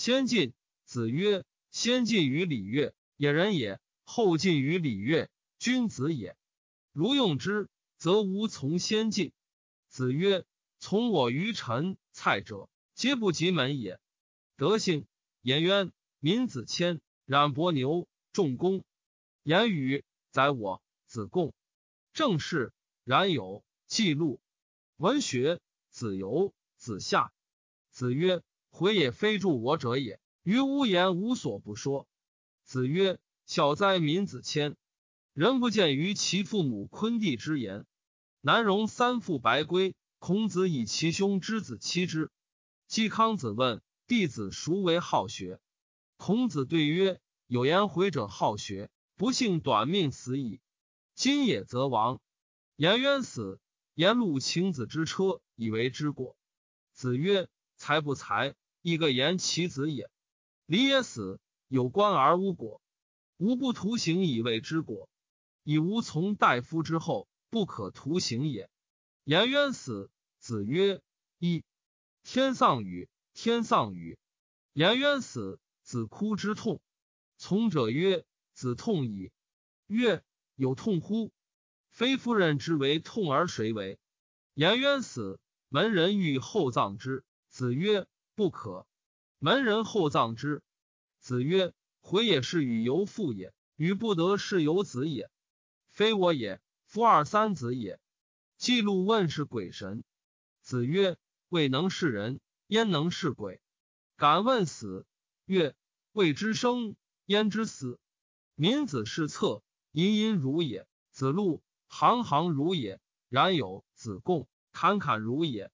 先进。子曰：先进于礼乐，也人也；后进于礼乐，君子也。如用之，则无从先进。子曰：从我于臣蔡者，皆不及门也。德性，颜渊、闵子骞、冉伯牛、仲弓、言语，宰我。子贡。正事，冉有。记录。文学，子游、子夏。子曰：回也非助我者也。于无言无所不说。子曰：“小哉，民子谦！人不见于其父母昆弟之言。南容三父白归，孔子以其兄之子妻之。季康子问弟子孰为好学？孔子对曰：有颜回者好学，不幸短命死矣。今也则亡。颜渊死，颜路请子之车以为之过。子曰：才不才，亦个言其子也。”离也死，有官而无果，无不徒刑以为之果，以无从大夫之后，不可徒刑也。颜渊死，子曰：一天丧与，天丧与。颜渊死，子哭之痛。从者曰：子痛矣。曰：有痛乎？非夫人之为痛，而谁为？颜渊死，门人欲厚葬之，子曰：不可。门人厚葬之，子曰：“回也是与由父也，与不得是由子也，非我也。夫二三子也。”记录问是鬼神。子曰：“未能是人，焉能是鬼？敢问死。”曰：“未知生，焉知死？民子是策，殷殷如也；子路行行如也。然有子贡，侃侃如也。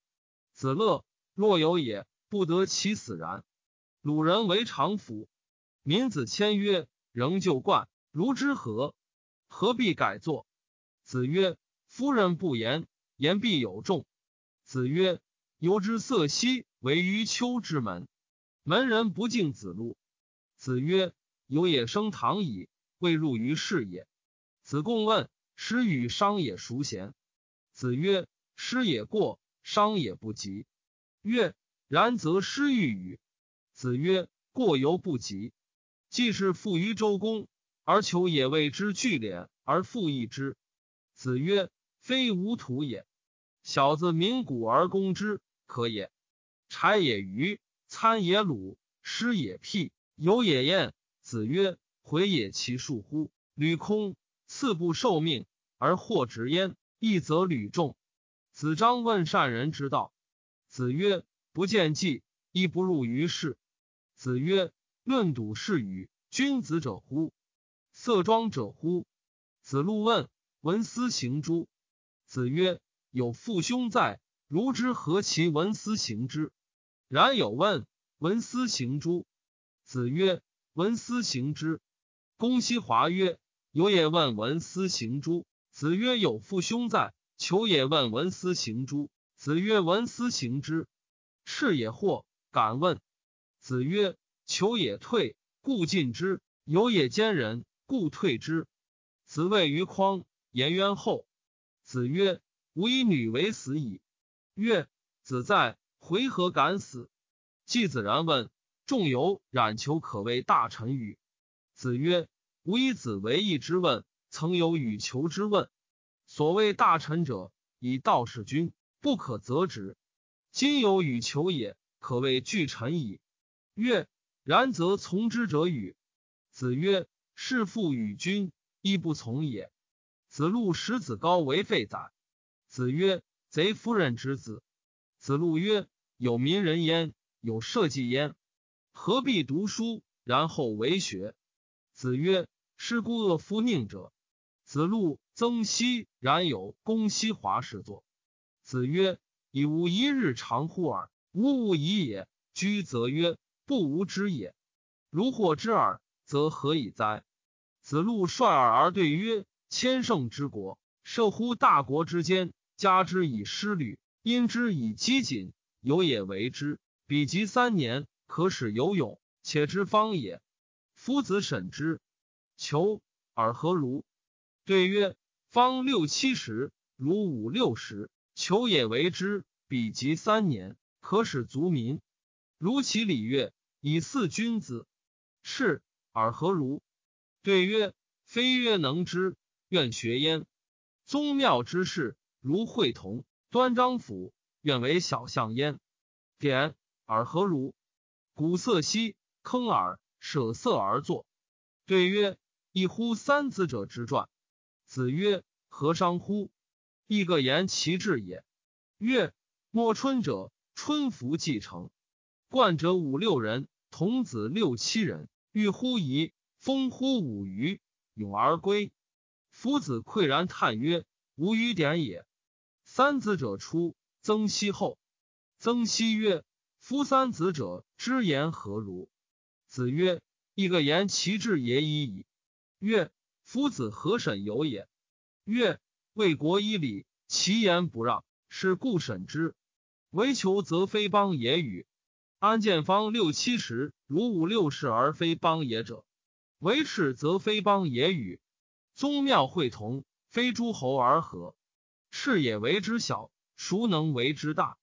子乐若有也，不得其死然。”鲁人为常服。民子骞曰：“仍旧冠，如之何？何必改作？”子曰：“夫人不言，言必有众。”子曰：“由之色兮，为于丘之门。门人不敬子路。”子曰：“有也生堂矣，未入于室也。”子贡问：“师与商也孰贤？”子曰：“师也过，商也不及。”曰：“然则师欲与？”子曰：“过犹不及。既是富于周公，而求也为之聚敛而复议之。”子曰：“非吾土也。小子民谷而攻之，可也。柴也鱼，餐也鲁，师也辟，游也宴。”子曰：“回也其数乎？履空，次不受命而获直焉，一则履众。”子张问善人之道。子曰：“不见计，亦不入于事。”子曰：“论笃是与君子者乎？色庄者乎？”子路问：“闻思行诸？”子曰：“有父兄在，如之何其闻思行之？”然有问：“闻思行诸？”子曰：“闻思行之。”公西华曰：“有也问闻思行诸？”子曰：“有父兄在。”求也问闻思行诸？子曰：“闻思行之。”赤也惑，敢问。子曰：“求也退，故进之；有也奸人，故退之。”子谓于匡，颜渊后。子曰：“吾以女为死矣。”曰：“子在，回何敢死？”季子然问：“仲由、冉求可谓大臣与？”子曰：“吾以子为义之问，曾有与求之问。所谓大臣者，以道事君，不可责之。今有与求也，可谓具臣矣。”曰：然则从之者与？子曰：是父与君，亦不从也。子路使子高为废宰。子曰：贼夫人之子。子路曰：有民人焉，有社稷焉，何必读书，然后为学？子曰：是故恶夫佞者。子路、曾皙、冉有、公西华侍作。子曰：以吾一日长乎耳，吾吾已也。居则曰。不无知也。如获之耳，则何以哉？子路率尔而对曰：“千乘之国，涉乎大国之间，加之以失旅，因之以饥谨，有也为之。彼及三年，可使有勇，且之方也。夫子审之，求尔何如？”对曰：“方六七十，如五六十，求也为之。比及三年，可使足民。如其礼乐。”以祀君子。是尔何如？对曰：非曰能之，愿学焉。宗庙之事，如会同、端章府，愿为小相焉。典尔何如？古色兮，坑耳，舍色而作。对曰：一乎三子者之传。子曰：何伤乎？亦各言其志也。曰：莫春者，春服既成，冠者五六人，童子六七人，欲乎夷，风乎舞鱼，咏而归。夫子喟然叹曰：吾与点也。三子者出，曾皙后。曾皙曰：夫三子者之言何如？子曰：亦各言其志也已矣。曰：夫子何审有也？曰：为国以礼，其言不让，是故审之。唯求则非邦也与？安建方六七十，如五六十而非邦也者，为赤则非邦也与？宗庙会同，非诸侯而合。赤也为之小，孰能为之大？